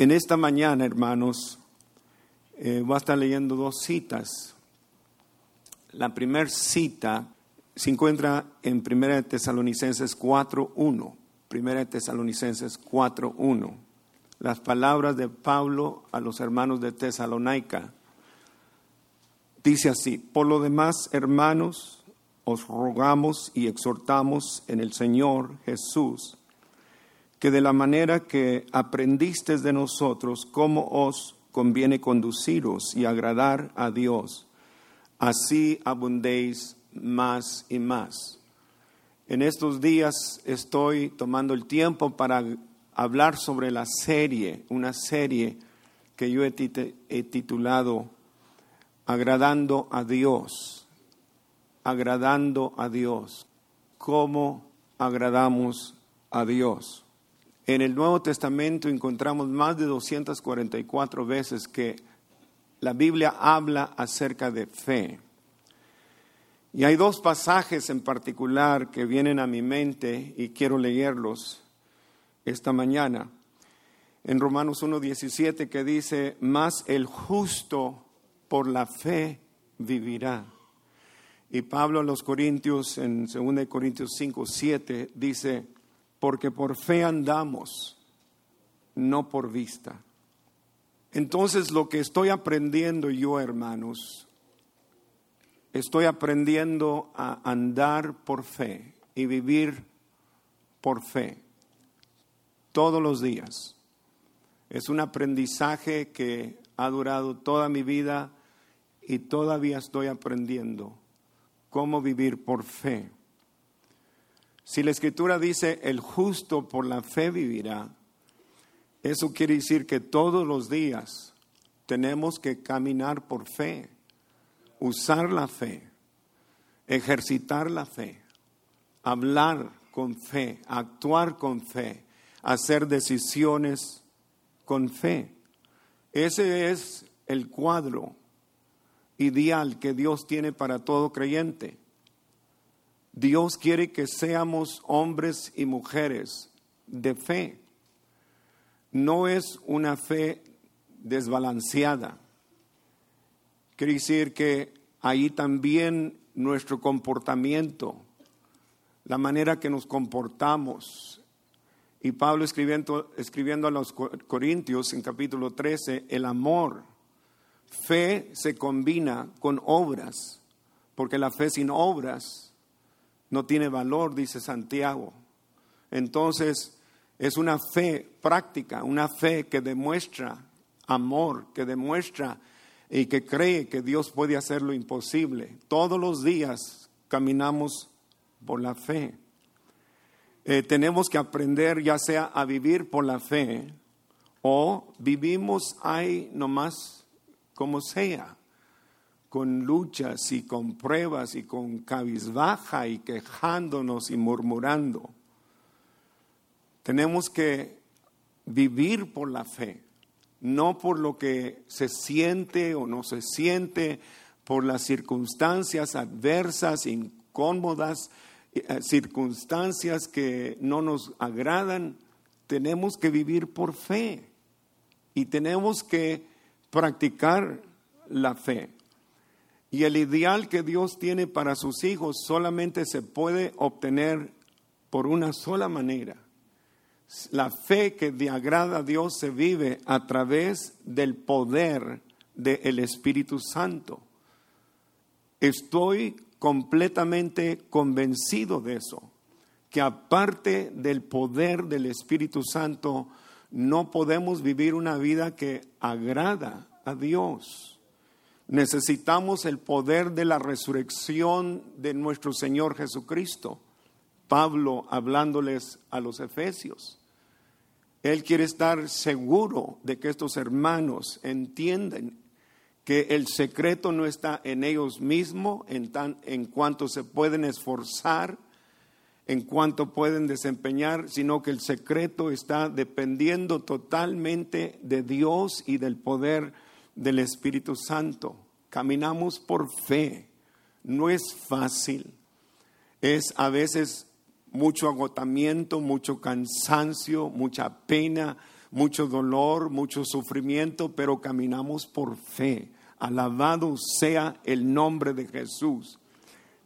En esta mañana, hermanos, eh, voy a estar leyendo dos citas. La primera cita se encuentra en 1 Tesalonicenses 4.1. 1 Tesalonicenses 4.1. Las palabras de Pablo a los hermanos de Tesalónica. Dice así, por lo demás, hermanos, os rogamos y exhortamos en el Señor Jesús, que de la manera que aprendisteis de nosotros cómo os conviene conduciros y agradar a Dios, así abundéis más y más. En estos días estoy tomando el tiempo para hablar sobre la serie, una serie que yo he, titulado Agradando a Dios, agradando a Dios. ¿Cómo agradamos a Dios? En el Nuevo Testamento encontramos más de 244 veces que la Biblia habla acerca de fe. Y hay dos pasajes en particular que vienen a mi mente y quiero leerlos esta mañana. En Romanos 1.17 que dice, más el justo por la fe vivirá. Y Pablo a los Corintios, en 2 Corintios 5.7, dice, porque por fe andamos, no por vista. Entonces lo que estoy aprendiendo yo, hermanos, estoy aprendiendo a andar por fe y vivir por fe todos los días. Es un aprendizaje que ha durado toda mi vida y todavía estoy aprendiendo cómo vivir por fe. Si la escritura dice el justo por la fe vivirá, eso quiere decir que todos los días tenemos que caminar por fe usar la fe, ejercitar la fe, hablar con fe, actuar con fe, hacer decisiones con fe. Ese es el cuadro ideal que Dios tiene para todo creyente. Dios quiere que seamos hombres y mujeres de fe. No es una fe desbalanceada Quiere decir que ahí también nuestro comportamiento, la manera que nos comportamos. Y Pablo escribiendo, escribiendo a los Corintios en capítulo 13, el amor, fe se combina con obras, porque la fe sin obras no tiene valor, dice Santiago. Entonces, es una fe práctica, una fe que demuestra amor, que demuestra y que cree que Dios puede hacer lo imposible. Todos los días caminamos por la fe. Eh, tenemos que aprender ya sea a vivir por la fe o vivimos ahí nomás como sea, con luchas y con pruebas y con cabizbaja y quejándonos y murmurando. Tenemos que vivir por la fe no por lo que se siente o no se siente, por las circunstancias adversas, incómodas, eh, circunstancias que no nos agradan, tenemos que vivir por fe y tenemos que practicar la fe. Y el ideal que Dios tiene para sus hijos solamente se puede obtener por una sola manera, la fe que de agrada a Dios se vive a través del poder del Espíritu Santo. Estoy completamente convencido de eso, que aparte del poder del Espíritu Santo, no podemos vivir una vida que agrada a Dios. Necesitamos el poder de la resurrección de nuestro Señor Jesucristo. Pablo hablándoles a los efesios. Él quiere estar seguro de que estos hermanos entienden que el secreto no está en ellos mismos, en, en cuanto se pueden esforzar, en cuanto pueden desempeñar, sino que el secreto está dependiendo totalmente de Dios y del poder del Espíritu Santo. Caminamos por fe, no es fácil, es a veces mucho agotamiento, mucho cansancio, mucha pena, mucho dolor, mucho sufrimiento, pero caminamos por fe. Alabado sea el nombre de Jesús.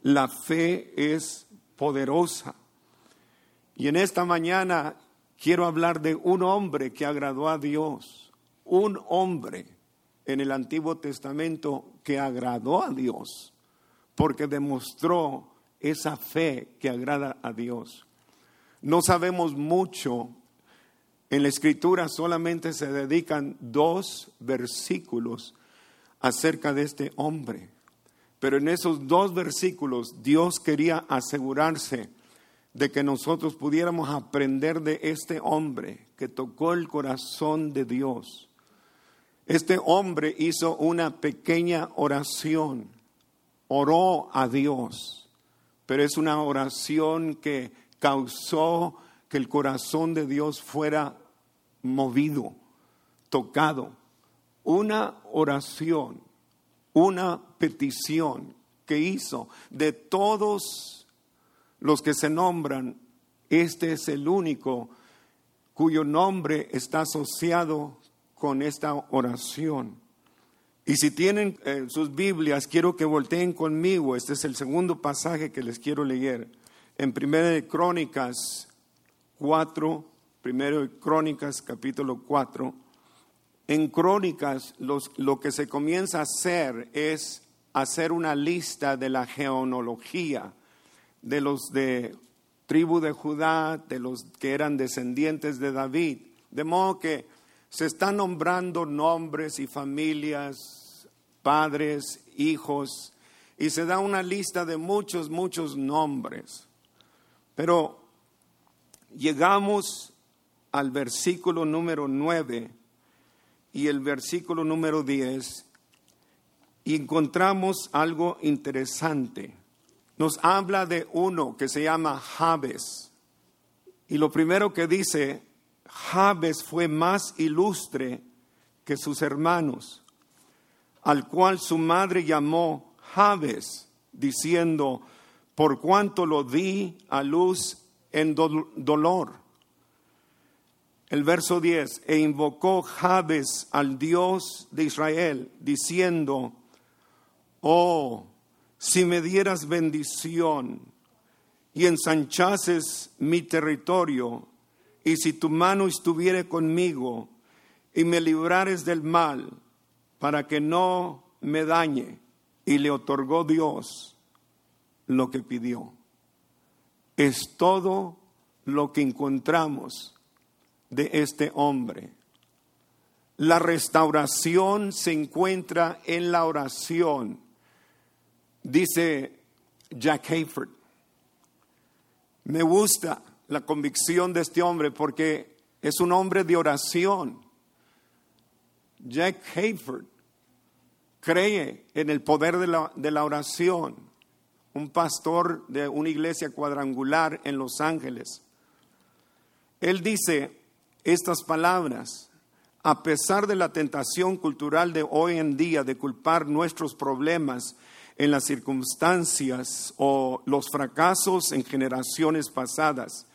La fe es poderosa. Y en esta mañana quiero hablar de un hombre que agradó a Dios, un hombre en el Antiguo Testamento que agradó a Dios, porque demostró esa fe que agrada a Dios. No sabemos mucho, en la escritura solamente se dedican dos versículos acerca de este hombre, pero en esos dos versículos Dios quería asegurarse de que nosotros pudiéramos aprender de este hombre que tocó el corazón de Dios. Este hombre hizo una pequeña oración, oró a Dios, pero es una oración que causó que el corazón de Dios fuera movido, tocado. Una oración, una petición que hizo de todos los que se nombran, este es el único cuyo nombre está asociado con esta oración. Y si tienen eh, sus Biblias, quiero que volteen conmigo. Este es el segundo pasaje que les quiero leer. En Primera de Crónicas 4, Primero de Crónicas capítulo 4. En Crónicas lo que se comienza a hacer es hacer una lista de la genealogía de los de tribu de Judá, de los que eran descendientes de David. De modo que se están nombrando nombres y familias, padres, hijos, y se da una lista de muchos, muchos nombres. Pero llegamos al versículo número 9 y el versículo número 10 y encontramos algo interesante nos habla de uno que se llama Jabes. Y lo primero que dice, Jabes fue más ilustre que sus hermanos, al cual su madre llamó Jabes, diciendo, por cuanto lo di a luz en dolor. El verso 10, e invocó Jabes al Dios de Israel, diciendo, oh, si me dieras bendición y ensanchases mi territorio, y si tu mano estuviere conmigo y me librares del mal, para que no me dañe, y le otorgó Dios lo que pidió. Es todo lo que encontramos de este hombre. La restauración se encuentra en la oración Dice Jack Hayford, me gusta la convicción de este hombre porque es un hombre de oración. Jack Hayford cree en el poder de la, de la oración, un pastor de una iglesia cuadrangular en Los Ángeles. Él dice estas palabras, a pesar de la tentación cultural de hoy en día de culpar nuestros problemas en las circunstancias o los fracasos en generaciones pasadas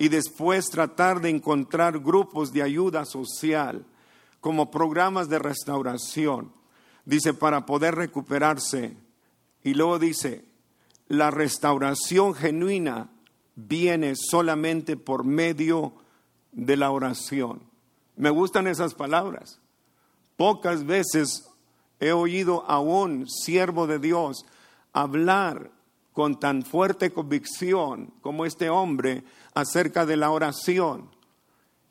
y después tratar de encontrar grupos de ayuda social como programas de restauración, dice, para poder recuperarse. Y luego dice, la restauración genuina viene solamente por medio de la oración. Me gustan esas palabras. Pocas veces he oído a un siervo de Dios hablar con tan fuerte convicción como este hombre acerca de la oración.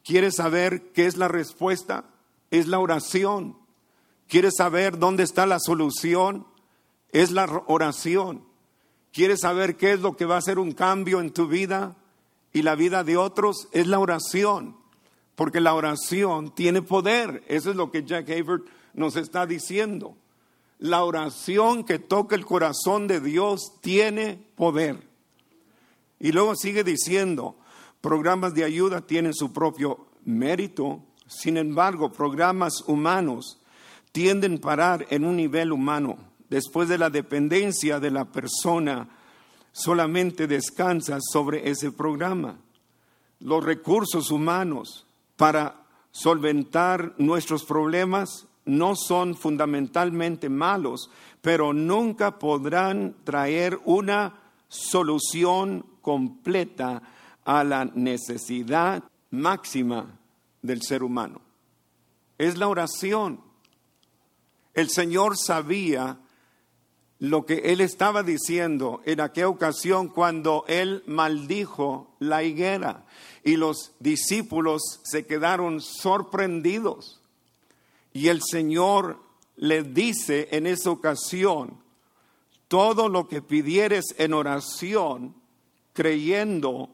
¿Quieres saber qué es la respuesta? Es la oración. ¿Quieres saber dónde está la solución? Es la oración. ¿Quieres saber qué es lo que va a hacer un cambio en tu vida y la vida de otros? Es la oración. Porque la oración tiene poder. Eso es lo que Jack Havert nos está diciendo. La oración que toca el corazón de Dios tiene poder. Y luego sigue diciendo, programas de ayuda tienen su propio mérito, sin embargo, programas humanos tienden a parar en un nivel humano. Después de la dependencia de la persona, solamente descansa sobre ese programa. Los recursos humanos para solventar nuestros problemas no son fundamentalmente malos, pero nunca podrán traer una solución completa a la necesidad máxima del ser humano. Es la oración. El Señor sabía lo que él estaba diciendo en aquella ocasión cuando él maldijo la higuera y los discípulos se quedaron sorprendidos. Y el Señor le dice en esa ocasión, todo lo que pidieres en oración, creyendo,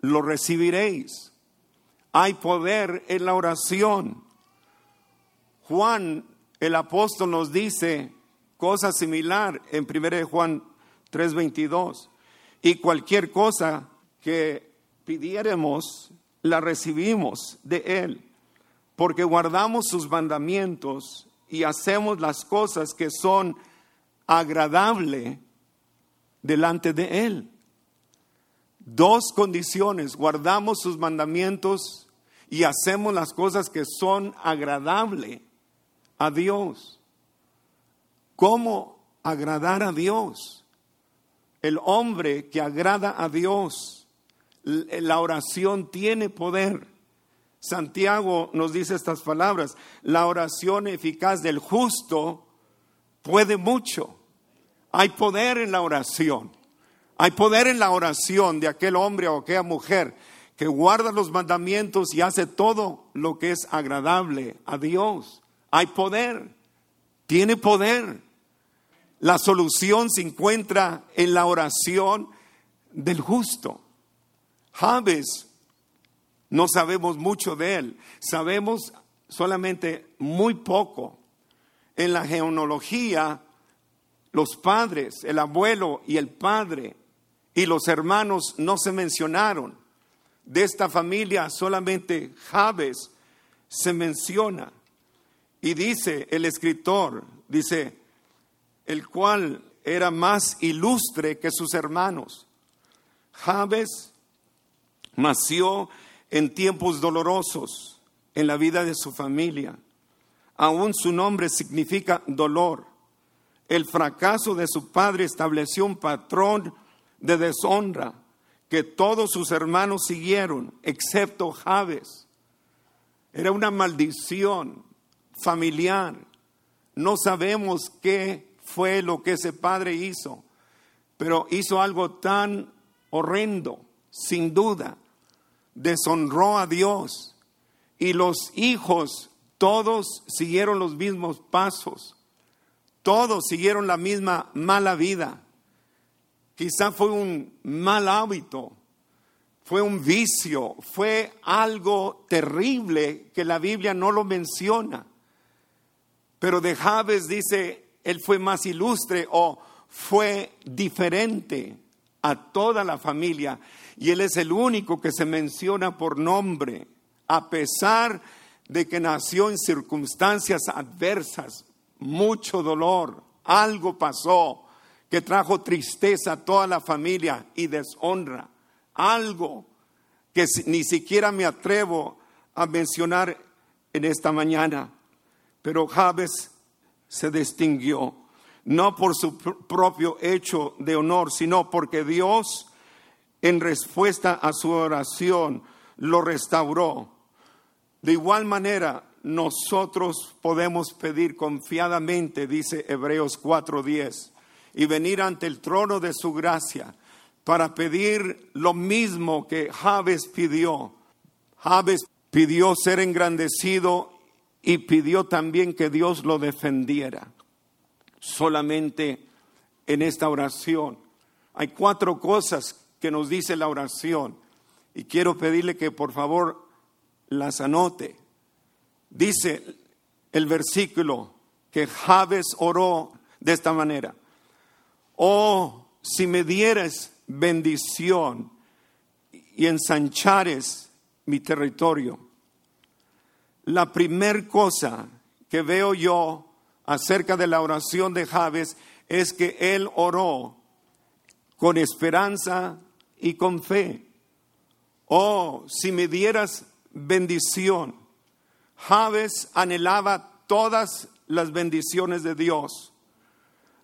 lo recibiréis. Hay poder en la oración. Juan, el apóstol, nos dice, cosa similar en 1 Juan 3:22. Y cualquier cosa que pidiéramos, la recibimos de Él, porque guardamos sus mandamientos y hacemos las cosas que son agradables delante de Él. Dos condiciones, guardamos sus mandamientos y hacemos las cosas que son agradables a Dios. ¿Cómo agradar a Dios? El hombre que agrada a Dios, la oración tiene poder. Santiago nos dice estas palabras, la oración eficaz del justo puede mucho. Hay poder en la oración. Hay poder en la oración de aquel hombre o aquella mujer que guarda los mandamientos y hace todo lo que es agradable a Dios. Hay poder, tiene poder. La solución se encuentra en la oración del justo. Javes, no sabemos mucho de él, sabemos solamente muy poco. En la genealogía, los padres, el abuelo y el padre y los hermanos no se mencionaron. De esta familia solamente Javes se menciona. Y dice el escritor, dice, el cual era más ilustre que sus hermanos. Jabes nació en tiempos dolorosos en la vida de su familia. Aún su nombre significa dolor. El fracaso de su padre estableció un patrón de deshonra que todos sus hermanos siguieron, excepto Jabes. Era una maldición familiar. No sabemos qué fue lo que ese padre hizo, pero hizo algo tan horrendo, sin duda, deshonró a Dios y los hijos todos siguieron los mismos pasos, todos siguieron la misma mala vida. Quizá fue un mal hábito, fue un vicio, fue algo terrible que la Biblia no lo menciona. Pero de Javes dice, él fue más ilustre o fue diferente a toda la familia. Y él es el único que se menciona por nombre, a pesar de que nació en circunstancias adversas, mucho dolor, algo pasó que trajo tristeza a toda la familia y deshonra, algo que ni siquiera me atrevo a mencionar en esta mañana. Pero Javes se distinguió, no por su propio hecho de honor, sino porque Dios, en respuesta a su oración, lo restauró. De igual manera, nosotros podemos pedir confiadamente, dice Hebreos 4:10, y venir ante el trono de su gracia para pedir lo mismo que Javes pidió. Javes pidió ser engrandecido y pidió también que Dios lo defendiera. Solamente en esta oración hay cuatro cosas que nos dice la oración y quiero pedirle que por favor las anote. Dice el versículo que Javes oró de esta manera. Oh, si me dieras bendición y ensanchares mi territorio la primer cosa que veo yo acerca de la oración de Javes es que él oró con esperanza y con fe. Oh, si me dieras bendición. Jabes anhelaba todas las bendiciones de Dios.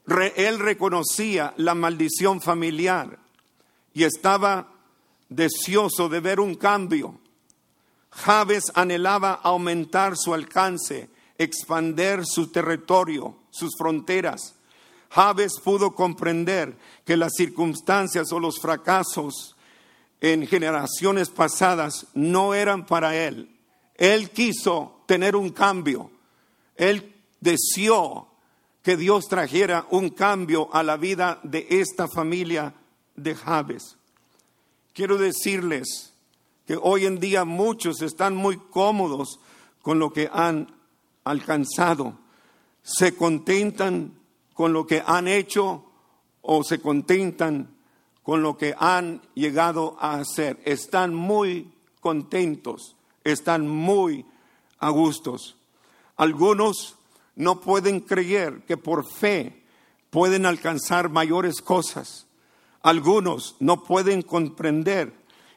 Él reconocía la maldición familiar y estaba deseoso de ver un cambio. Jabes anhelaba aumentar su alcance, expander su territorio, sus fronteras. Jabes pudo comprender que las circunstancias o los fracasos en generaciones pasadas no eran para él. Él quiso tener un cambio. Él deseó que Dios trajera un cambio a la vida de esta familia de Jabes. Quiero decirles que hoy en día muchos están muy cómodos con lo que han alcanzado. Se contentan con lo que han hecho o se contentan con lo que han llegado a hacer. Están muy contentos, están muy a gustos. Algunos no pueden creer que por fe pueden alcanzar mayores cosas. Algunos no pueden comprender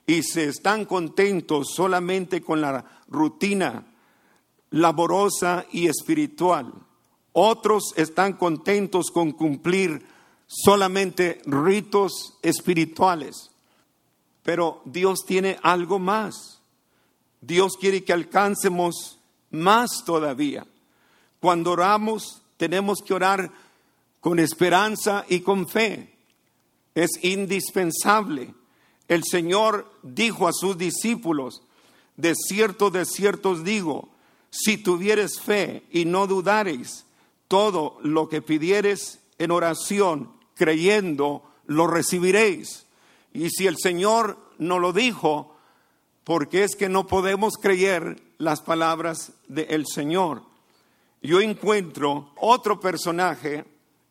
y se están contentos solamente con la rutina laborosa y espiritual. Otros están contentos con cumplir solamente ritos espirituales. Pero Dios tiene algo más. Dios quiere que alcancemos más todavía. Cuando oramos, tenemos que orar con esperanza y con fe. Es indispensable. El Señor dijo a sus discípulos, de cierto, de cierto os digo, si tuvieres fe y no dudareis, todo lo que pidieres en oración, creyendo, lo recibiréis. Y si el Señor no lo dijo, porque es que no podemos creer las palabras del Señor. Yo encuentro otro personaje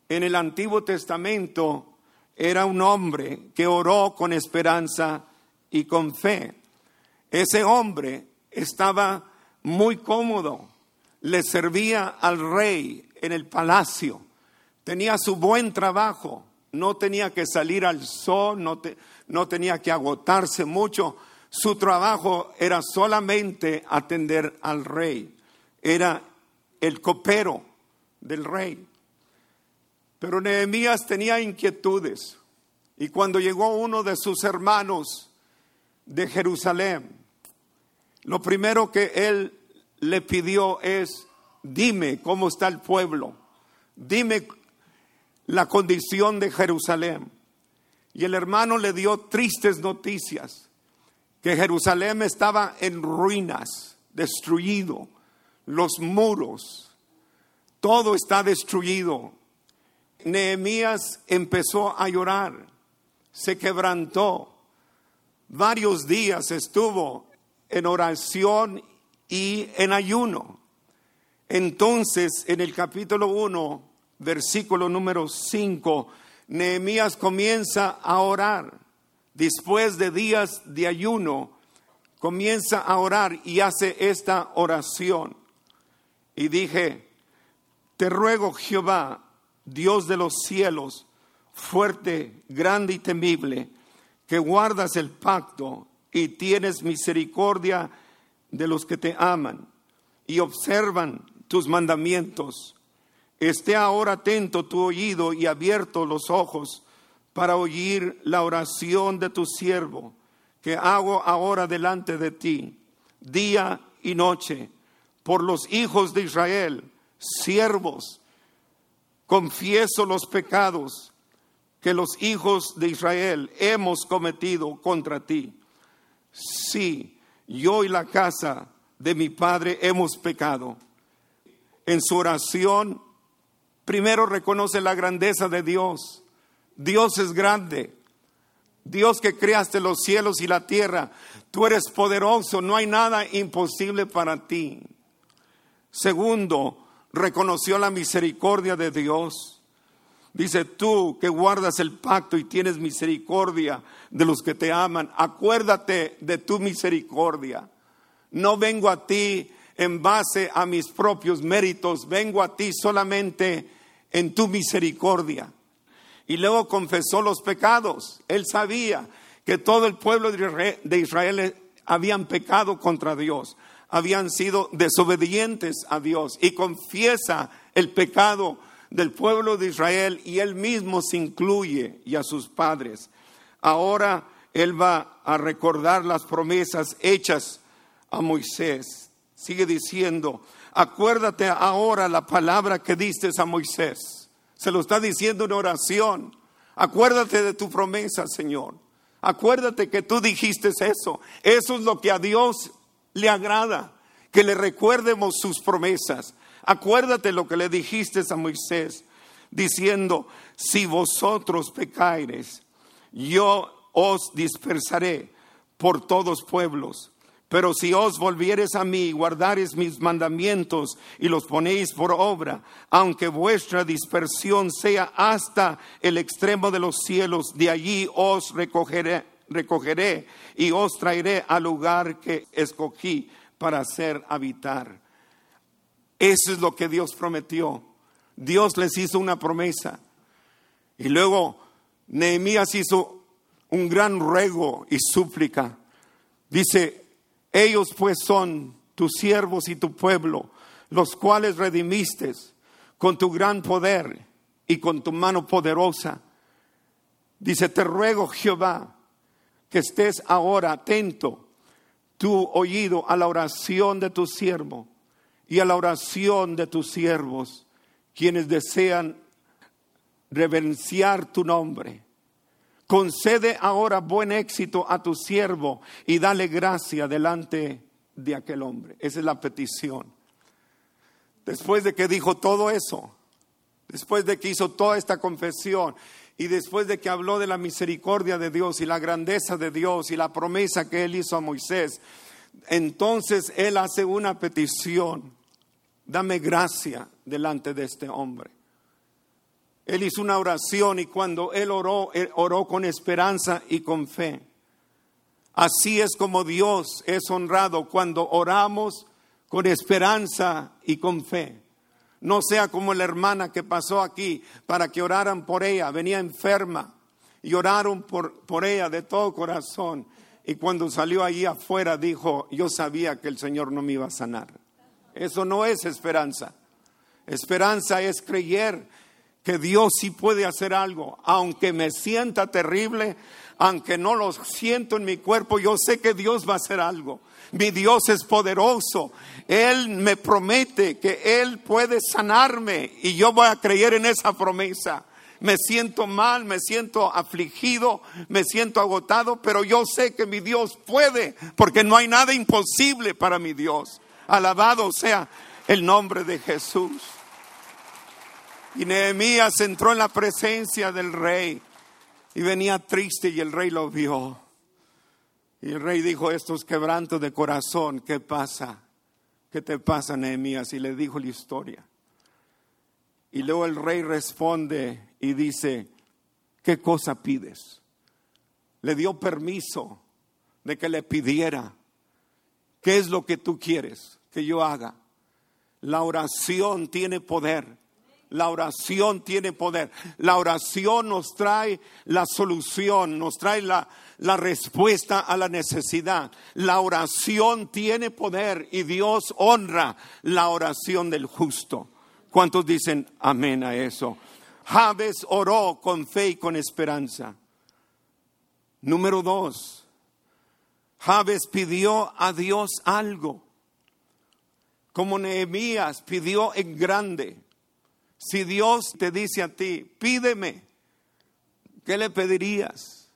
en el Antiguo Testamento, era un hombre que oró con esperanza y con fe. Ese hombre estaba muy cómodo, le servía al rey en el palacio, tenía su buen trabajo, no tenía que salir al sol, no, te- no tenía que agotarse mucho, su trabajo era solamente atender al rey, era el copero del rey. Pero Nehemías tenía inquietudes y cuando llegó uno de sus hermanos de Jerusalén, lo primero que él le pidió es, dime cómo está el pueblo, dime la condición de Jerusalén. Y el hermano le dio tristes noticias, que Jerusalén estaba en ruinas, destruido, los muros, todo está destruido. Nehemías empezó a llorar, se quebrantó, varios días estuvo en oración y en ayuno. Entonces, en el capítulo 1, versículo número 5, Nehemías comienza a orar. Después de días de ayuno, comienza a orar y hace esta oración. Y dije, te ruego Jehová, Dios de los cielos, fuerte, grande y temible, que guardas el pacto y tienes misericordia de los que te aman y observan tus mandamientos. Esté ahora atento tu oído y abierto los ojos para oír la oración de tu siervo que hago ahora delante de ti, día y noche, por los hijos de Israel, siervos. Confieso los pecados que los hijos de Israel hemos cometido contra ti. Sí, yo y la casa de mi padre hemos pecado. En su oración, primero reconoce la grandeza de Dios. Dios es grande. Dios que creaste los cielos y la tierra. Tú eres poderoso, no hay nada imposible para ti. Segundo, reconoció la misericordia de Dios. Dice, tú que guardas el pacto y tienes misericordia de los que te aman, acuérdate de tu misericordia. No vengo a ti en base a mis propios méritos, vengo a ti solamente en tu misericordia. Y luego confesó los pecados. Él sabía que todo el pueblo de Israel habían pecado contra Dios, habían sido desobedientes a Dios y confiesa el pecado del pueblo de Israel y él mismo se incluye y a sus padres. Ahora él va a recordar las promesas hechas a Moisés. Sigue diciendo, acuérdate ahora la palabra que diste a Moisés. Se lo está diciendo en oración. Acuérdate de tu promesa, Señor. Acuérdate que tú dijiste eso. Eso es lo que a Dios le agrada, que le recuerdemos sus promesas. Acuérdate lo que le dijiste a Moisés, diciendo, si vosotros pecaires, yo os dispersaré por todos pueblos. Pero si os volvieres a mí, guardares mis mandamientos y los ponéis por obra, aunque vuestra dispersión sea hasta el extremo de los cielos, de allí os recogeré, recogeré y os traeré al lugar que escogí para hacer habitar. Eso es lo que Dios prometió. Dios les hizo una promesa. Y luego Nehemías hizo un gran ruego y súplica. Dice, ellos pues son tus siervos y tu pueblo, los cuales redimiste con tu gran poder y con tu mano poderosa. Dice, te ruego Jehová que estés ahora atento tu oído a la oración de tu siervo y a la oración de tus siervos, quienes desean reverenciar tu nombre. Concede ahora buen éxito a tu siervo y dale gracia delante de aquel hombre. Esa es la petición. Después de que dijo todo eso, después de que hizo toda esta confesión y después de que habló de la misericordia de Dios y la grandeza de Dios y la promesa que él hizo a Moisés, entonces él hace una petición. Dame gracia delante de este hombre. Él hizo una oración y cuando él oró, oró con esperanza y con fe. Así es como Dios es honrado cuando oramos con esperanza y con fe. No sea como la hermana que pasó aquí para que oraran por ella, venía enferma y oraron por, por ella de todo corazón. Y cuando salió allí afuera dijo, yo sabía que el Señor no me iba a sanar. Eso no es esperanza. Esperanza es creer que Dios sí puede hacer algo, aunque me sienta terrible, aunque no lo siento en mi cuerpo, yo sé que Dios va a hacer algo. Mi Dios es poderoso. Él me promete que Él puede sanarme y yo voy a creer en esa promesa. Me siento mal, me siento afligido, me siento agotado, pero yo sé que mi Dios puede, porque no hay nada imposible para mi Dios. Alabado sea el nombre de Jesús. Y Nehemías entró en la presencia del rey y venía triste y el rey lo vio. Y el rey dijo, estos quebrantos de corazón, ¿qué pasa? ¿Qué te pasa, Nehemías? Y le dijo la historia. Y luego el rey responde y dice, ¿qué cosa pides? Le dio permiso de que le pidiera, ¿qué es lo que tú quieres que yo haga? La oración tiene poder. La oración tiene poder. La oración nos trae la solución, nos trae la, la, respuesta a la necesidad. La oración tiene poder y Dios honra la oración del justo. ¿Cuántos dicen amén a eso? Javes oró con fe y con esperanza. Número dos, Javes pidió a Dios algo, como Nehemías pidió en grande. Si Dios te dice a ti, pídeme, ¿qué le pedirías?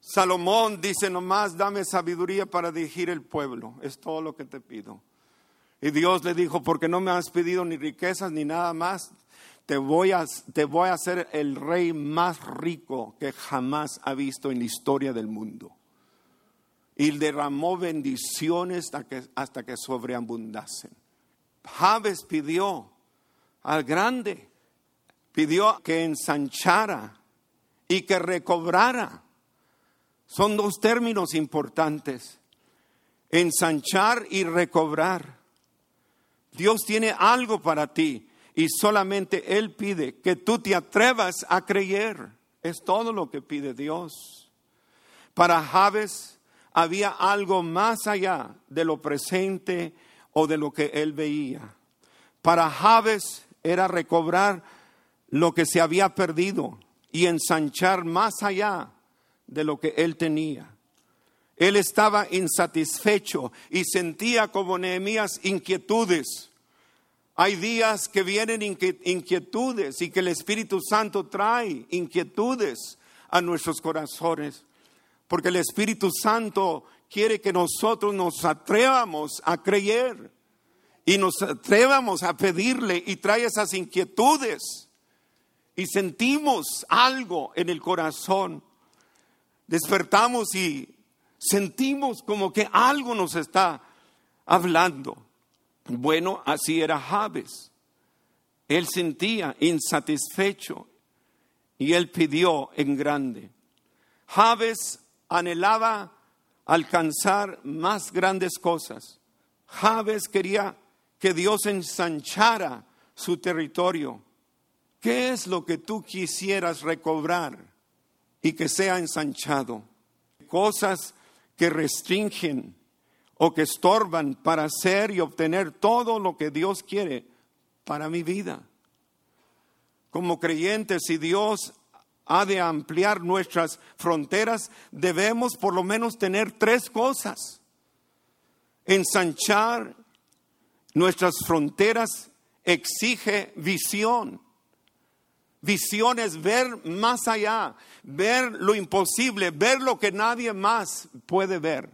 Salomón dice nomás, dame sabiduría para dirigir el pueblo, es todo lo que te pido. Y Dios le dijo, porque no me has pedido ni riquezas ni nada más, te voy a, te voy a hacer el rey más rico que jamás ha visto en la historia del mundo. Y derramó bendiciones hasta que, hasta que sobreabundasen. Javes pidió al grande. Pidió que ensanchara y que recobrara. Son dos términos importantes. Ensanchar y recobrar. Dios tiene algo para ti y solamente Él pide que tú te atrevas a creer. Es todo lo que pide Dios. Para Javes había algo más allá de lo presente o de lo que él veía. Para Javes era recobrar lo que se había perdido y ensanchar más allá de lo que él tenía. Él estaba insatisfecho y sentía como Nehemías inquietudes. Hay días que vienen inquietudes y que el Espíritu Santo trae inquietudes a nuestros corazones, porque el Espíritu Santo quiere que nosotros nos atrevamos a creer y nos atrevamos a pedirle y trae esas inquietudes y sentimos algo en el corazón. Despertamos y sentimos como que algo nos está hablando. Bueno, así era Javes. Él sentía insatisfecho y él pidió en grande. Javes anhelaba alcanzar más grandes cosas. Javes quería que Dios ensanchara su territorio. ¿Qué es lo que tú quisieras recobrar y que sea ensanchado? Cosas que restringen o que estorban para hacer y obtener todo lo que Dios quiere para mi vida. Como creyentes, si Dios ha de ampliar nuestras fronteras, debemos por lo menos tener tres cosas. Ensanchar nuestras fronteras exige visión. Visión es ver más allá, ver lo imposible, ver lo que nadie más puede ver.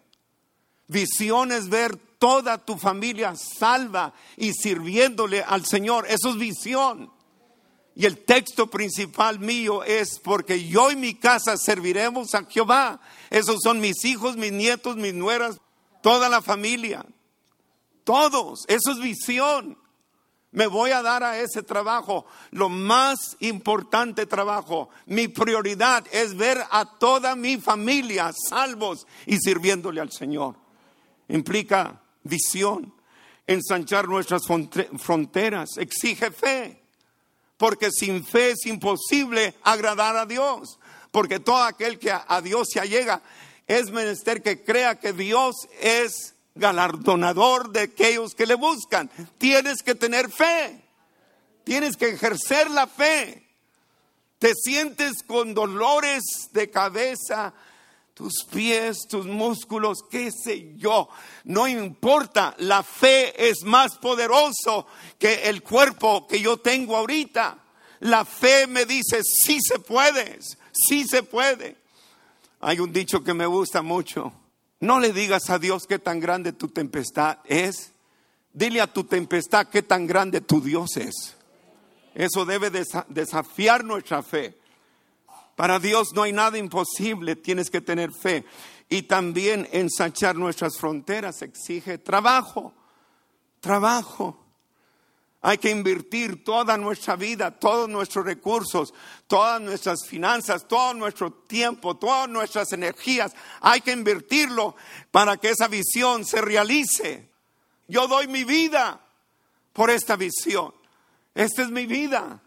Visión es ver toda tu familia salva y sirviéndole al Señor. Eso es visión. Y el texto principal mío es porque yo y mi casa serviremos a Jehová. Esos son mis hijos, mis nietos, mis nueras, toda la familia. Todos. Eso es visión me voy a dar a ese trabajo. Lo más importante trabajo, mi prioridad es ver a toda mi familia salvos y sirviéndole al Señor. Implica visión, ensanchar nuestras fronteras, exige fe, porque sin fe es imposible agradar a Dios, porque todo aquel que a Dios se allega es menester que crea que Dios es galardonador de aquellos que le buscan. Tienes que tener fe. Tienes que ejercer la fe. Te sientes con dolores de cabeza, tus pies, tus músculos, qué sé yo. No importa, la fe es más poderoso que el cuerpo que yo tengo ahorita. La fe me dice, sí se puede, sí se puede. Hay un dicho que me gusta mucho no le digas a Dios qué tan grande tu tempestad es. Dile a tu tempestad qué tan grande tu Dios es. Eso debe desafiar nuestra fe. Para Dios no hay nada imposible, tienes que tener fe. Y también ensanchar nuestras fronteras exige trabajo, trabajo. Hay que invertir toda nuestra vida, todos nuestros recursos, todas nuestras finanzas, todo nuestro tiempo, todas nuestras energías. Hay que invertirlo para que esa visión se realice. Yo doy mi vida por esta visión. Esta es mi vida.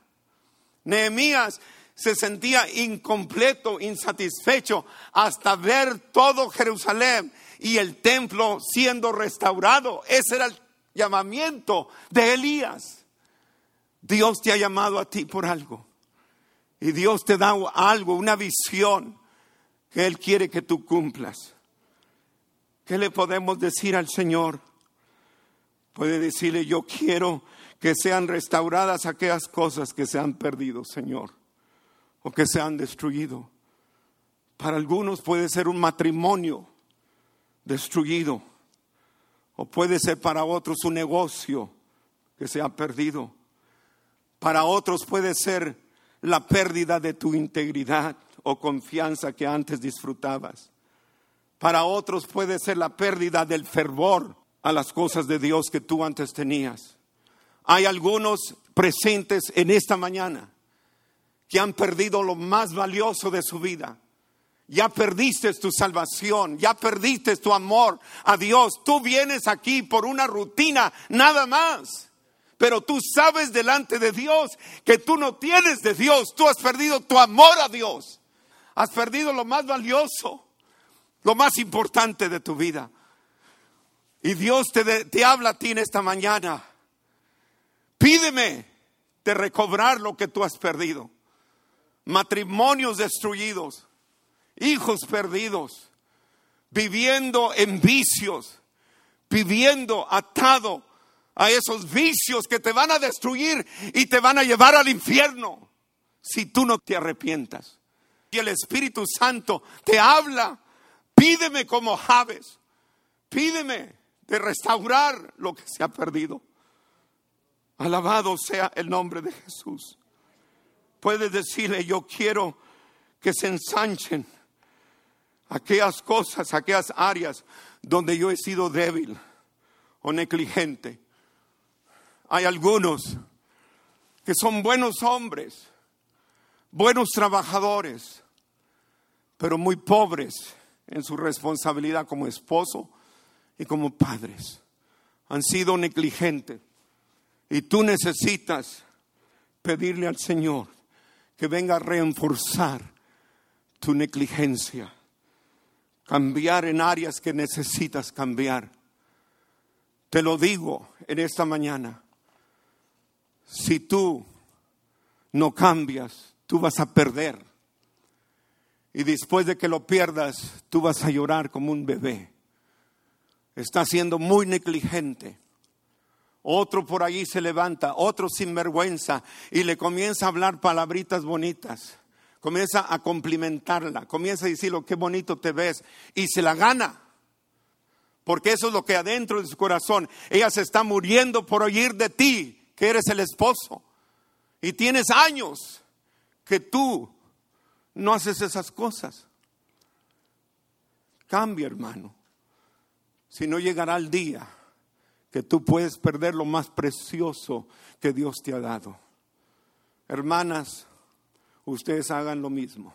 Nehemías se sentía incompleto, insatisfecho, hasta ver todo Jerusalén y el templo siendo restaurado. Ese era el llamamiento de Elías. Dios te ha llamado a ti por algo. Y Dios te da algo, una visión que Él quiere que tú cumplas. ¿Qué le podemos decir al Señor? Puede decirle, yo quiero que sean restauradas aquellas cosas que se han perdido, Señor, o que se han destruido. Para algunos puede ser un matrimonio destruido o puede ser para otros un negocio que se ha perdido. Para otros puede ser la pérdida de tu integridad o confianza que antes disfrutabas. Para otros puede ser la pérdida del fervor a las cosas de Dios que tú antes tenías. Hay algunos presentes en esta mañana que han perdido lo más valioso de su vida ya perdiste tu salvación, ya perdiste tu amor a Dios. Tú vienes aquí por una rutina, nada más. Pero tú sabes delante de Dios que tú no tienes de Dios, tú has perdido tu amor a Dios. Has perdido lo más valioso. lo más importante de tu vida. Y Dios te, te habla a ti en esta mañana. Pídeme de recobrar lo que tú has perdido. Matrimonios destruidos, hijos perdidos, viviendo en vicios, viviendo atado a esos vicios que te van a destruir y te van a llevar al infierno si tú no te arrepientas. Y el Espíritu Santo te habla, pídeme como Javes, pídeme de restaurar lo que se ha perdido. Alabado sea el nombre de Jesús. Puedes decirle, yo quiero que se ensanchen aquellas cosas, aquellas áreas donde yo he sido débil o negligente. Hay algunos que son buenos hombres, buenos trabajadores, pero muy pobres en su responsabilidad como esposo y como padres. Han sido negligentes. Y tú necesitas pedirle al Señor que venga a reenforzar tu negligencia, cambiar en áreas que necesitas cambiar. Te lo digo en esta mañana, si tú no cambias, tú vas a perder. Y después de que lo pierdas, tú vas a llorar como un bebé. Está siendo muy negligente. Otro por allí se levanta, otro sin vergüenza y le comienza a hablar palabritas bonitas. Comienza a complimentarla, comienza a decirle qué bonito te ves y se la gana. Porque eso es lo que adentro de su corazón. Ella se está muriendo por oír de ti, que eres el esposo. Y tienes años que tú no haces esas cosas. Cambia, hermano. Si no llegará el día que tú puedes perder lo más precioso que Dios te ha dado. Hermanas, ustedes hagan lo mismo.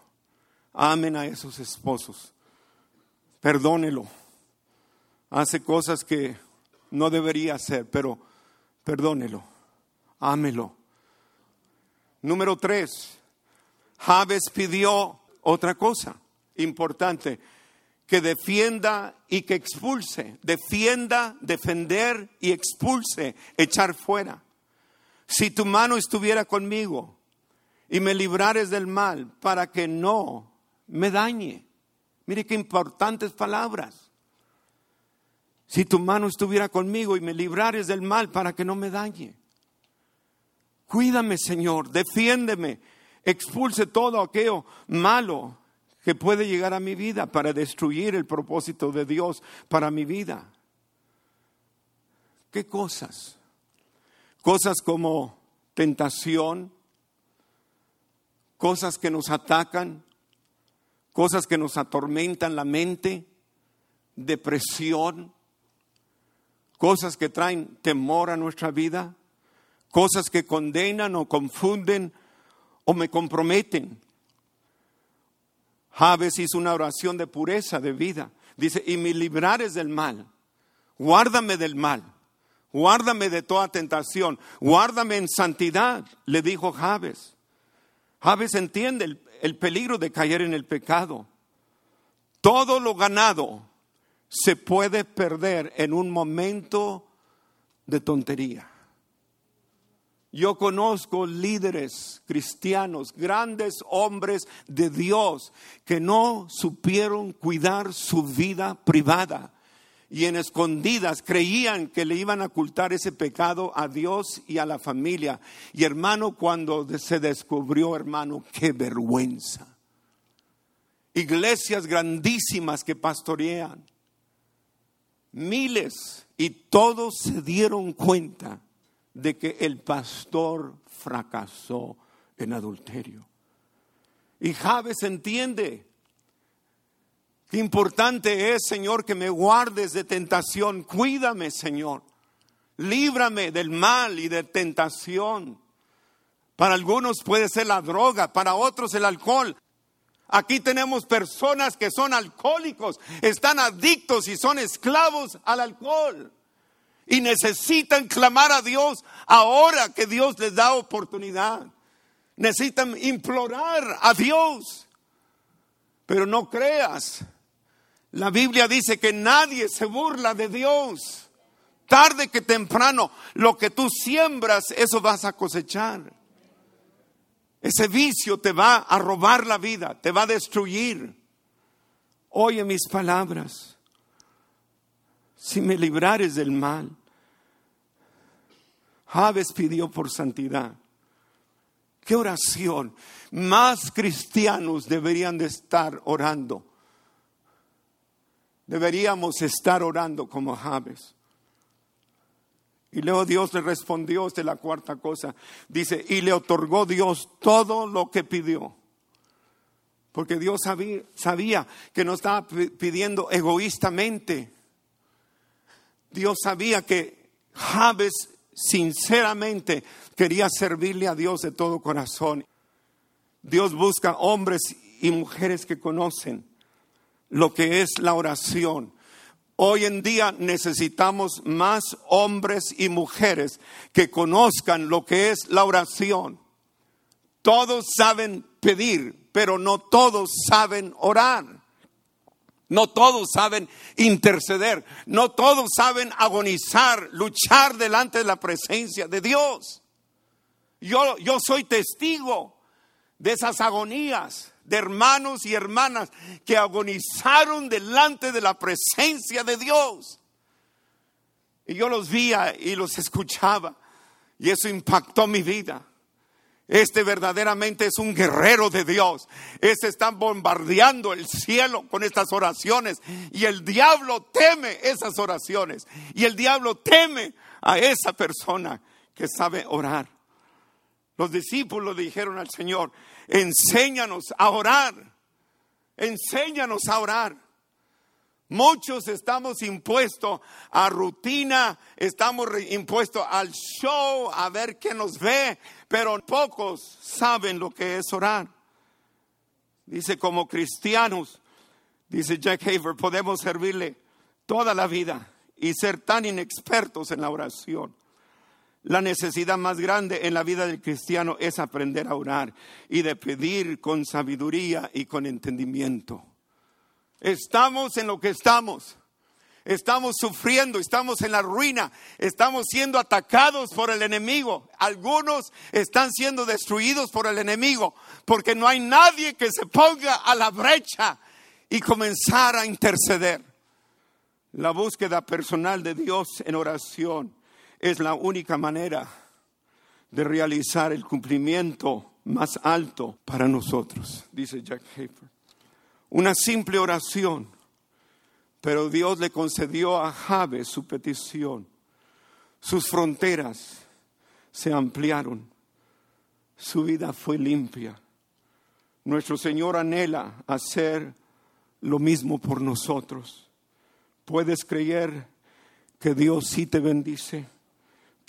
Amen a esos esposos. Perdónelo. Hace cosas que no debería hacer, pero perdónelo. Ámelo. Número tres, Javes pidió otra cosa importante que defienda y que expulse, defienda, defender y expulse, echar fuera. Si tu mano estuviera conmigo y me librares del mal para que no me dañe. Mire qué importantes palabras. Si tu mano estuviera conmigo y me librares del mal para que no me dañe. Cuídame, Señor, defiéndeme, expulse todo aquello malo que puede llegar a mi vida para destruir el propósito de Dios para mi vida. ¿Qué cosas? Cosas como tentación, cosas que nos atacan, cosas que nos atormentan la mente, depresión, cosas que traen temor a nuestra vida, cosas que condenan o confunden o me comprometen. Javes hizo una oración de pureza de vida. Dice, y me librares del mal. Guárdame del mal. Guárdame de toda tentación. Guárdame en santidad, le dijo Javes. Javes entiende el, el peligro de caer en el pecado. Todo lo ganado se puede perder en un momento de tontería. Yo conozco líderes cristianos, grandes hombres de Dios, que no supieron cuidar su vida privada y en escondidas creían que le iban a ocultar ese pecado a Dios y a la familia. Y hermano, cuando se descubrió, hermano, qué vergüenza. Iglesias grandísimas que pastorean, miles, y todos se dieron cuenta de que el pastor fracasó en adulterio. Y Javes entiende importante es, Señor, que me guardes de tentación. Cuídame, Señor. Líbrame del mal y de tentación. Para algunos puede ser la droga, para otros el alcohol. Aquí tenemos personas que son alcohólicos, están adictos y son esclavos al alcohol y necesitan clamar a Dios ahora que Dios les da oportunidad. Necesitan implorar a Dios. Pero no creas La Biblia dice que nadie se burla de Dios. Tarde que temprano, lo que tú siembras, eso vas a cosechar. Ese vicio te va a robar la vida, te va a destruir. Oye mis palabras. Si me librares del mal. Javes pidió por santidad. ¿Qué oración? Más cristianos deberían de estar orando. Deberíamos estar orando como Javes. Y luego Dios le respondió, esta es la cuarta cosa. Dice, y le otorgó Dios todo lo que pidió. Porque Dios sabía, que no estaba pidiendo egoístamente. Dios sabía que Javes sinceramente quería servirle a Dios de todo corazón. Dios busca hombres y mujeres que conocen lo que es la oración. Hoy en día necesitamos más hombres y mujeres que conozcan lo que es la oración. Todos saben pedir, pero no todos saben orar. No todos saben interceder, no todos saben agonizar, luchar delante de la presencia de Dios. Yo, yo soy testigo de esas agonías de hermanos y hermanas que agonizaron delante de la presencia de Dios. Y yo los veía y los escuchaba y eso impactó mi vida. Este verdaderamente es un guerrero de Dios. Este está bombardeando el cielo con estas oraciones. Y el diablo teme esas oraciones. Y el diablo teme a esa persona que sabe orar. Los discípulos dijeron al Señor, enséñanos a orar. Enséñanos a orar. Muchos estamos impuestos a rutina, estamos impuestos al show, a ver qué nos ve, pero pocos saben lo que es orar. Dice, como cristianos, dice Jack Haver, podemos servirle toda la vida y ser tan inexpertos en la oración. La necesidad más grande en la vida del cristiano es aprender a orar y de pedir con sabiduría y con entendimiento. Estamos en lo que estamos. Estamos sufriendo, estamos en la ruina, estamos siendo atacados por el enemigo. Algunos están siendo destruidos por el enemigo porque no hay nadie que se ponga a la brecha y comenzar a interceder. La búsqueda personal de Dios en oración es la única manera de realizar el cumplimiento más alto para nosotros, dice Jack Hafer una simple oración, pero Dios le concedió a Jabe su petición. Sus fronteras se ampliaron, su vida fue limpia. Nuestro Señor anhela hacer lo mismo por nosotros. ¿Puedes creer que Dios sí te bendice?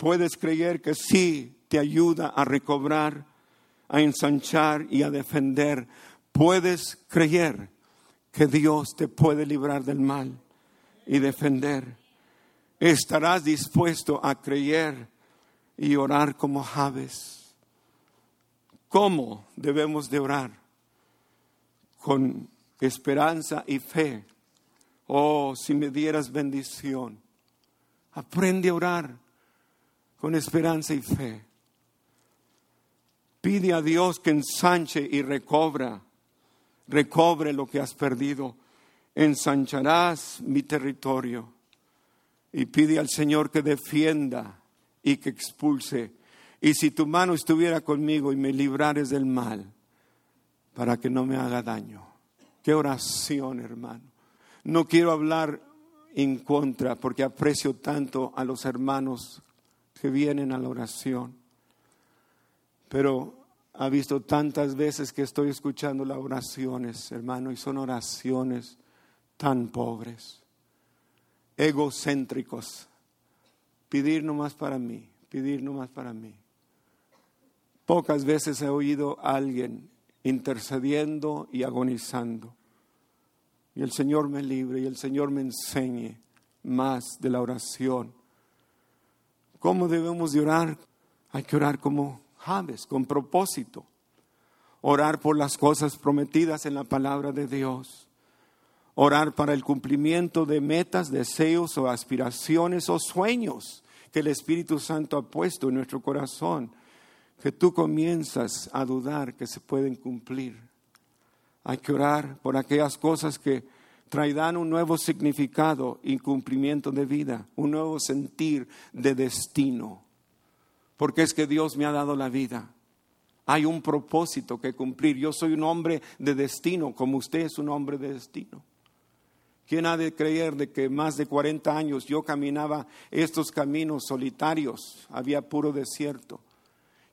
¿Puedes creer que sí te ayuda a recobrar, a ensanchar y a defender? ¿Puedes creer que Dios te puede librar del mal y defender. Estarás dispuesto a creer y orar como Javes. ¿Cómo debemos de orar? Con esperanza y fe. Oh, si me dieras bendición. Aprende a orar con esperanza y fe. Pide a Dios que ensanche y recobra recobre lo que has perdido, ensancharás mi territorio. Y pide al Señor que defienda y que expulse. Y si tu mano estuviera conmigo y me librares del mal, para que no me haga daño. Qué oración, hermano. No quiero hablar en contra porque aprecio tanto a los hermanos que vienen a la oración. Pero ha visto tantas veces que estoy escuchando las oraciones, hermano, y son oraciones tan pobres, egocéntricos. Pedir nomás para mí, pedir nomás para mí. Pocas veces he oído a alguien intercediendo y agonizando. Y el Señor me libre y el Señor me enseñe más de la oración. ¿Cómo debemos de orar? Hay que orar como con propósito. Orar por las cosas prometidas en la palabra de Dios. Orar para el cumplimiento de metas, deseos o aspiraciones o sueños que el Espíritu Santo ha puesto en nuestro corazón, que tú comienzas a dudar que se pueden cumplir. Hay que orar por aquellas cosas que traerán un nuevo significado y cumplimiento de vida, un nuevo sentir de destino. Porque es que Dios me ha dado la vida. Hay un propósito que cumplir. Yo soy un hombre de destino, como usted es un hombre de destino. ¿Quién ha de creer de que más de 40 años yo caminaba estos caminos solitarios? Había puro desierto.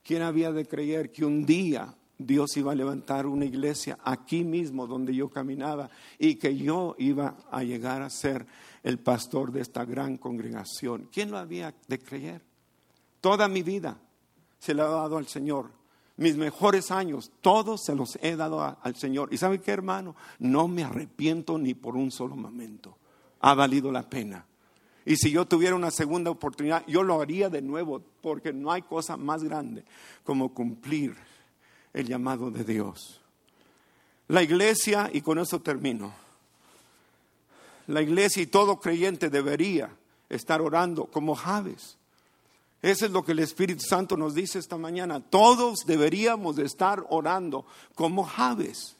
¿Quién había de creer que un día Dios iba a levantar una iglesia aquí mismo donde yo caminaba y que yo iba a llegar a ser el pastor de esta gran congregación? ¿Quién lo había de creer? Toda mi vida se la ha dado al Señor mis mejores años, todos se los he dado al Señor. ¿Y sabe qué, hermano? No me arrepiento ni por un solo momento. Ha valido la pena. Y si yo tuviera una segunda oportunidad, yo lo haría de nuevo, porque no hay cosa más grande como cumplir el llamado de Dios. La iglesia, y con eso termino, la iglesia y todo creyente debería estar orando como Javes eso es lo que el Espíritu Santo nos dice esta mañana. Todos deberíamos de estar orando como Javes.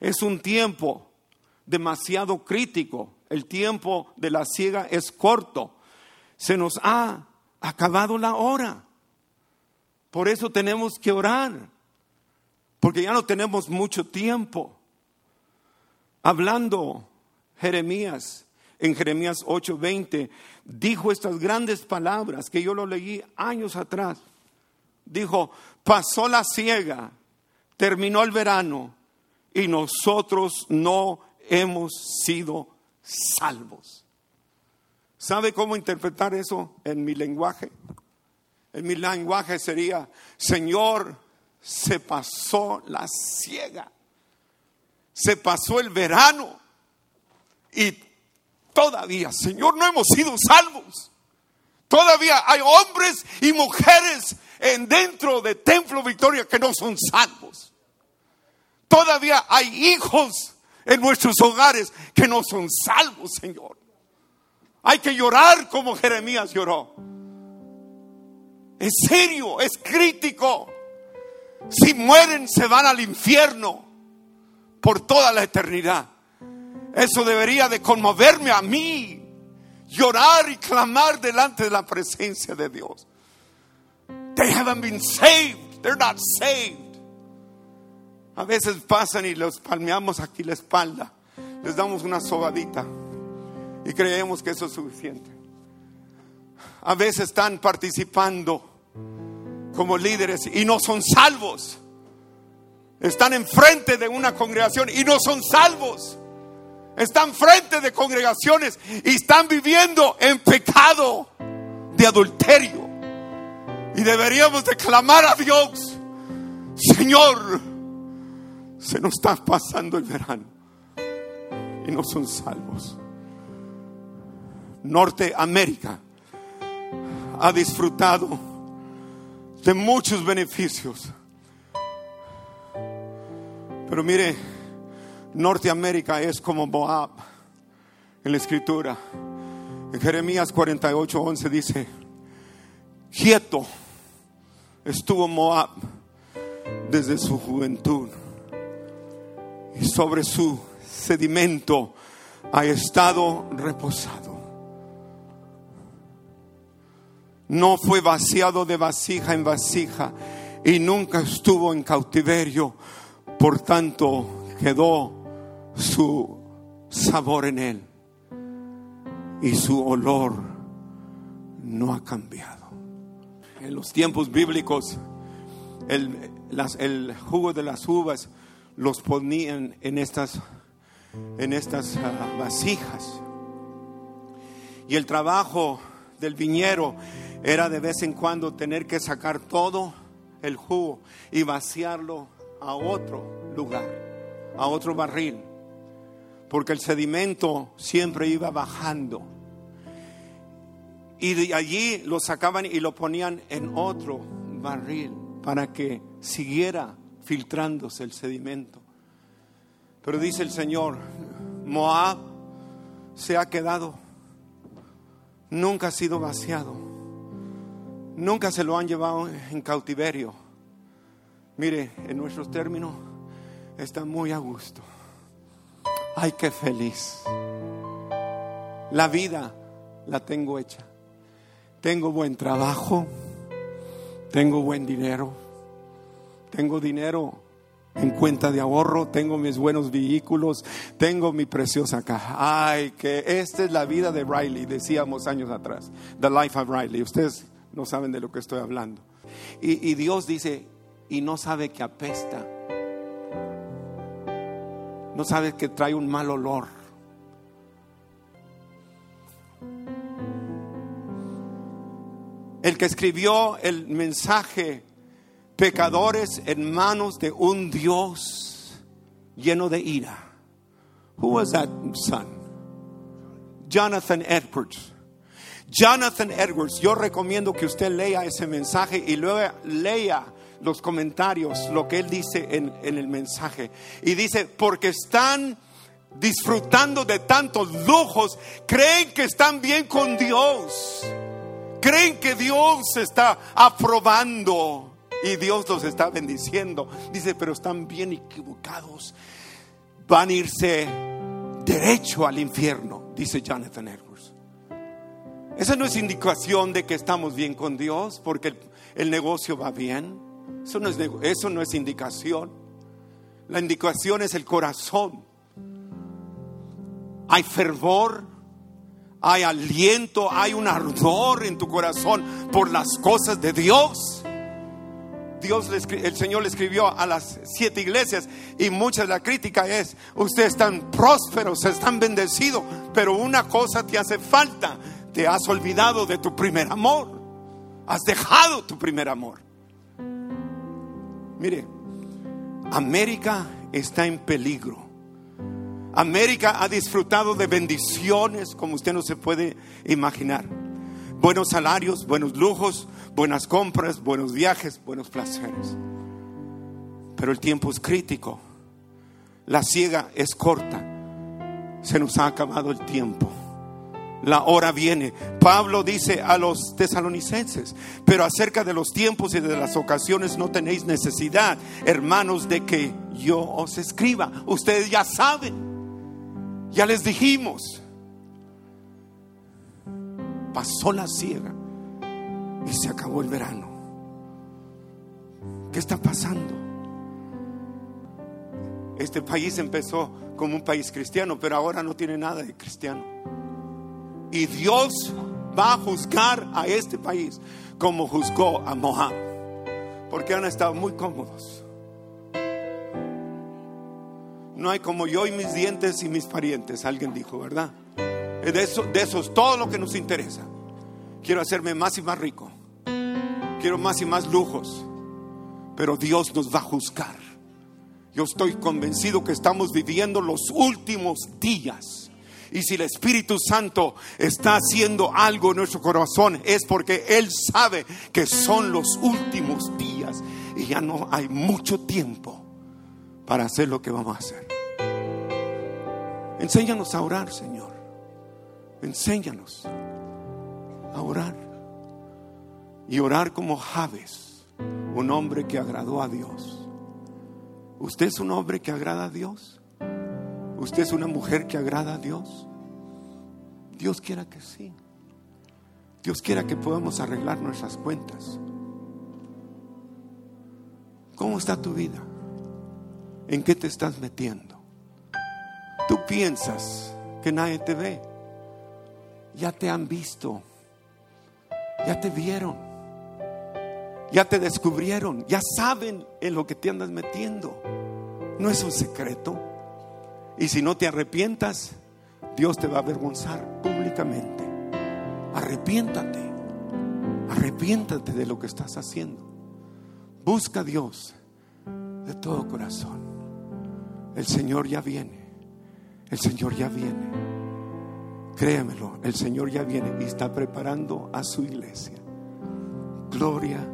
Es un tiempo demasiado crítico. El tiempo de la ciega es corto. Se nos ha acabado la hora. Por eso tenemos que orar. Porque ya no tenemos mucho tiempo. Hablando Jeremías en Jeremías 8:20, dijo estas grandes palabras que yo lo leí años atrás. Dijo, pasó la ciega, terminó el verano y nosotros no hemos sido salvos. ¿Sabe cómo interpretar eso en mi lenguaje? En mi lenguaje sería, Señor, se pasó la ciega, se pasó el verano y Todavía, Señor, no hemos sido salvos. Todavía hay hombres y mujeres en dentro de Templo Victoria que no son salvos. Todavía hay hijos en nuestros hogares que no son salvos, Señor. Hay que llorar como Jeremías lloró. Es serio, es crítico. Si mueren, se van al infierno por toda la eternidad. Eso debería de conmoverme a mí. Llorar y clamar delante de la presencia de Dios. They haven't been saved. They're not saved. A veces pasan y los palmeamos aquí la espalda. Les damos una sobadita. Y creemos que eso es suficiente. A veces están participando como líderes y no son salvos. Están enfrente de una congregación y no son salvos están frente de congregaciones y están viviendo en pecado de adulterio. Y deberíamos de clamar a Dios, Señor, se nos está pasando el verano y no son salvos. Norteamérica ha disfrutado de muchos beneficios. Pero mire, Norteamérica es como Moab en la escritura. En Jeremías 48, 11 dice, quieto estuvo Moab desde su juventud y sobre su sedimento ha estado reposado. No fue vaciado de vasija en vasija y nunca estuvo en cautiverio. Por tanto, quedó su sabor en él y su olor no ha cambiado. En los tiempos bíblicos, el, el jugo de las uvas los ponían en estas, en estas ah, vasijas. Y el trabajo del viñero era de vez en cuando tener que sacar todo el jugo y vaciarlo a otro lugar, a otro barril porque el sedimento siempre iba bajando. Y de allí lo sacaban y lo ponían en otro barril para que siguiera filtrándose el sedimento. Pero dice el Señor, Moab se ha quedado. Nunca ha sido vaciado. Nunca se lo han llevado en cautiverio. Mire, en nuestros términos está muy a gusto. Ay, qué feliz. La vida la tengo hecha. Tengo buen trabajo, tengo buen dinero, tengo dinero en cuenta de ahorro, tengo mis buenos vehículos, tengo mi preciosa caja. Ay, que esta es la vida de Riley, decíamos años atrás. The life of Riley. Ustedes no saben de lo que estoy hablando. Y, y Dios dice, y no sabe que apesta. No sabe que trae un mal olor. El que escribió el mensaje pecadores en manos de un Dios lleno de ira. Who was that son? Jonathan Edwards. Jonathan Edwards, yo recomiendo que usted lea ese mensaje y luego lea los comentarios, lo que él dice en, en el mensaje. Y dice, porque están disfrutando de tantos lujos, creen que están bien con Dios, creen que Dios está aprobando y Dios los está bendiciendo. Dice, pero están bien equivocados. Van a irse derecho al infierno, dice Jonathan Edwards. Esa no es indicación de que estamos bien con Dios porque el, negocio va bien. Eso no, es, eso no es indicación. La indicación es el corazón. Hay fervor, hay aliento, hay un ardor en tu corazón por las cosas de Dios. Dios, el Señor le escribió a las siete iglesias y mucha de la crítica es, ustedes están prósperos, están bendecidos, pero una cosa te hace falta, te has olvidado de tu primer amor, has dejado tu primer amor. Mire, América está en peligro. América ha disfrutado de bendiciones como usted no se puede imaginar. Buenos salarios, buenos lujos, buenas compras, buenos viajes, buenos placeres. Pero el tiempo es crítico. La ciega es corta. Se nos ha acabado el tiempo. La hora viene. Pablo dice a los tesalonicenses, pero acerca de los tiempos y de las ocasiones no tenéis necesidad, hermanos, de que yo os escriba. Ustedes ya saben. Ya les dijimos. Pasó la ciega y se acabó el verano. ¿Qué está pasando? Este país empezó como un país cristiano, pero ahora no tiene nada de cristiano. Y Dios va a juzgar a este país como juzgó a Moab, porque han estado muy cómodos. No hay como yo y mis dientes y mis parientes, alguien dijo, ¿verdad? De eso, de es todo lo que nos interesa. Quiero hacerme más y más rico. Quiero más y más lujos. Pero Dios nos va a juzgar. Yo estoy convencido que estamos viviendo los últimos días. Y si el Espíritu Santo está haciendo algo en nuestro corazón es porque Él sabe que son los últimos días y ya no hay mucho tiempo para hacer lo que vamos a hacer. Enséñanos a orar, Señor. Enséñanos a orar. Y orar como Javes, un hombre que agradó a Dios. ¿Usted es un hombre que agrada a Dios? ¿Usted es una mujer que agrada a Dios? Dios quiera que sí. Dios quiera que podamos arreglar nuestras cuentas. ¿Cómo está tu vida? ¿En qué te estás metiendo? Tú piensas que nadie te ve. Ya te han visto. Ya te vieron. Ya te descubrieron. Ya saben en lo que te andas metiendo. No es un secreto. Y si no te arrepientas, Dios te va a avergonzar públicamente. Arrepiéntate. Arrepiéntate de lo que estás haciendo. Busca a Dios de todo corazón. El Señor ya viene. El Señor ya viene. Créamelo, el Señor ya viene y está preparando a su iglesia. Gloria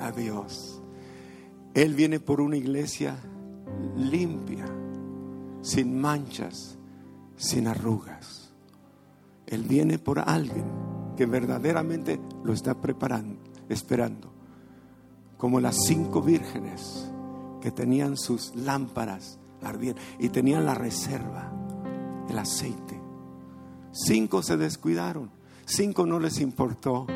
a Dios. Él viene por una iglesia limpia, sin manchas sin arrugas. Él viene por alguien que verdaderamente lo está preparando, esperando. Como las cinco vírgenes que tenían sus lámparas ardiendo y tenían la reserva, el aceite. Cinco se descuidaron, cinco no les importó,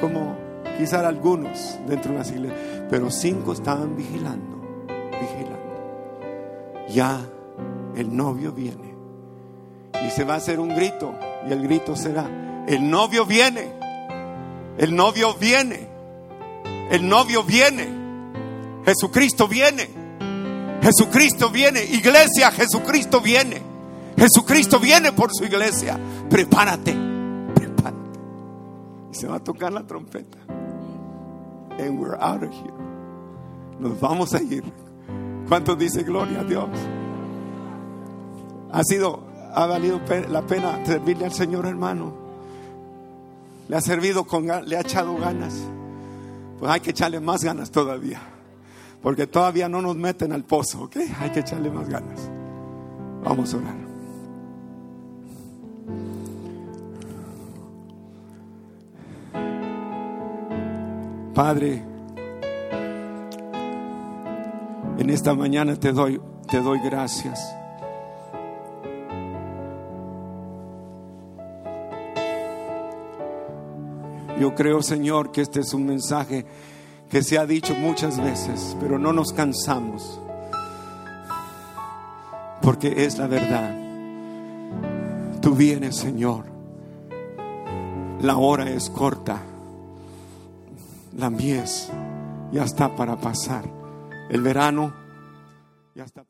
como quizá algunos dentro de las iglesias, pero cinco estaban vigilando, vigilando. Ya el novio viene y se va a hacer un grito y el grito será, el novio viene, el novio viene, el novio viene, Jesucristo viene, Jesucristo viene, iglesia, Jesucristo viene, Jesucristo viene por su iglesia, prepárate, prepárate. Y se va a tocar la trompeta. And we're out of here. Nos vamos a ir. ¿Cuántos dice gloria a Dios? Ha sido, ha valido la pena servirle al Señor, hermano. Le ha servido con, le ha echado ganas. Pues hay que echarle más ganas todavía. Porque todavía no nos meten al pozo, ¿ok? Hay que echarle más ganas. Vamos a orar. Padre, en esta mañana te doy, te doy gracias. Yo creo, Señor, que este es un mensaje que se ha dicho muchas veces, pero no nos cansamos, porque es la verdad. Tú vienes, Señor. La hora es corta. La mies ya está para pasar. El verano ya está